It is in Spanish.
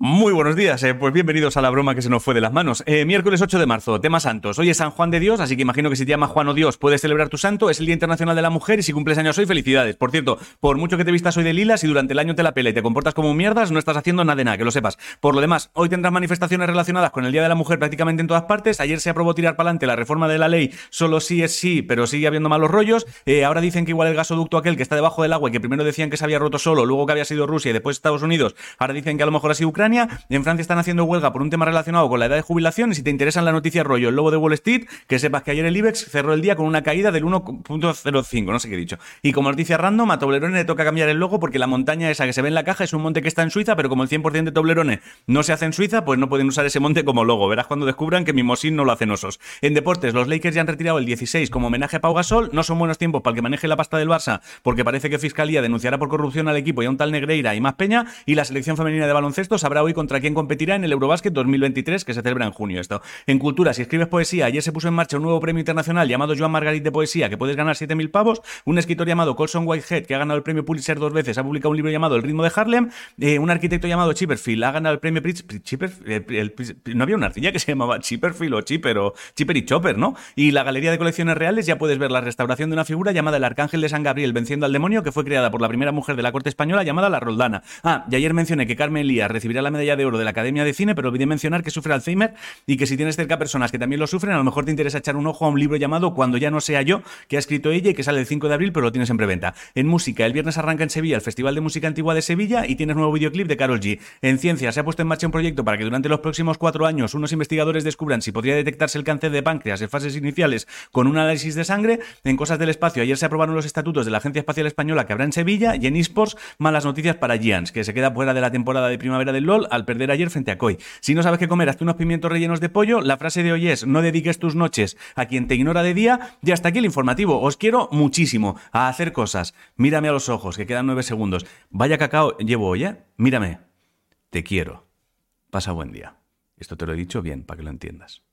Muy buenos días, eh, pues bienvenidos a la broma que se nos fue de las manos. Eh, miércoles 8 de marzo, tema santos. Hoy es San Juan de Dios, así que imagino que si te llamas Juan o Dios puedes celebrar tu santo. Es el Día Internacional de la Mujer y si cumples años hoy, felicidades. Por cierto, por mucho que te vistas hoy de lilas y durante el año te la pele y te comportas como mierdas, no estás haciendo nada de nada, que lo sepas. Por lo demás, hoy tendrás manifestaciones relacionadas con el Día de la Mujer prácticamente en todas partes. Ayer se aprobó tirar para adelante la reforma de la ley, solo sí es sí, pero sigue habiendo malos rollos. Eh, ahora dicen que igual el gasoducto aquel que está debajo del agua y que primero decían que se había roto solo, luego que había sido Rusia y después Estados Unidos, ahora dicen que a lo mejor ha sido Ucrania. En Francia están haciendo huelga por un tema relacionado con la edad de jubilación y si te interesan la noticia rollo el lobo de Wall Street, que sepas que ayer el IBEX cerró el día con una caída del 1.05, no sé qué he dicho. Y como noticia random, a Toblerone le toca cambiar el logo porque la montaña esa que se ve en la caja es un monte que está en Suiza, pero como el 100% de Toblerone no se hace en Suiza, pues no pueden usar ese monte como logo. Verás cuando descubran que Mimosin no lo hacen osos. En deportes, los Lakers ya han retirado el 16 como homenaje a Pau Gasol. No son buenos tiempos para el que maneje la pasta del Barça, porque parece que Fiscalía denunciará por corrupción al equipo y a un tal Negreira y más Peña. Y la selección femenina de baloncesto sabrá hoy contra quién competirá en el Eurobásquet 2023, que se celebra en junio esto. En cultura, si escribes poesía, ayer se puso en marcha un nuevo premio internacional llamado Joan Margarit de Poesía, que puedes ganar 7.000 pavos, un escritor llamado Colson Whitehead, que ha ganado el premio Pulitzer dos veces, ha publicado un libro llamado El ritmo de Harlem, eh, un arquitecto llamado Chipperfield ha ganado el premio Chipperfield, no había una arcilla que se llamaba Chipperfield o Chipper o Chipper y Chopper, ¿no? Y la Galería de Colecciones Reales ya puedes ver la restauración de una figura llamada el Arcángel de San Gabriel venciendo al demonio, que fue creada por la primera mujer de la corte española llamada la Roldana. Ah, y ayer mencioné que Carmen Elías recibirá la medalla de oro de la Academia de Cine, pero olvidé mencionar que sufre Alzheimer y que si tienes cerca personas que también lo sufren, a lo mejor te interesa echar un ojo a un libro llamado Cuando ya no sea yo, que ha escrito ella y que sale el 5 de abril, pero lo tienes en preventa. En música, el viernes arranca en Sevilla el Festival de Música Antigua de Sevilla y tienes nuevo videoclip de Carol G. En ciencia, se ha puesto en marcha un proyecto para que durante los próximos cuatro años unos investigadores descubran si podría detectarse el cáncer de páncreas en fases iniciales con un análisis de sangre. En cosas del espacio, ayer se aprobaron los estatutos de la Agencia Espacial Española que habrá en Sevilla y en eSports, malas noticias para Giants, que se queda fuera de la temporada de primavera del LOL al perder ayer frente a Koi. Si no sabes qué comer, hazte unos pimientos rellenos de pollo. La frase de hoy es, no dediques tus noches a quien te ignora de día. Y hasta aquí el informativo. Os quiero muchísimo a hacer cosas. Mírame a los ojos, que quedan nueve segundos. Vaya cacao llevo hoy, ¿eh? Mírame. Te quiero. Pasa buen día. Esto te lo he dicho bien, para que lo entiendas.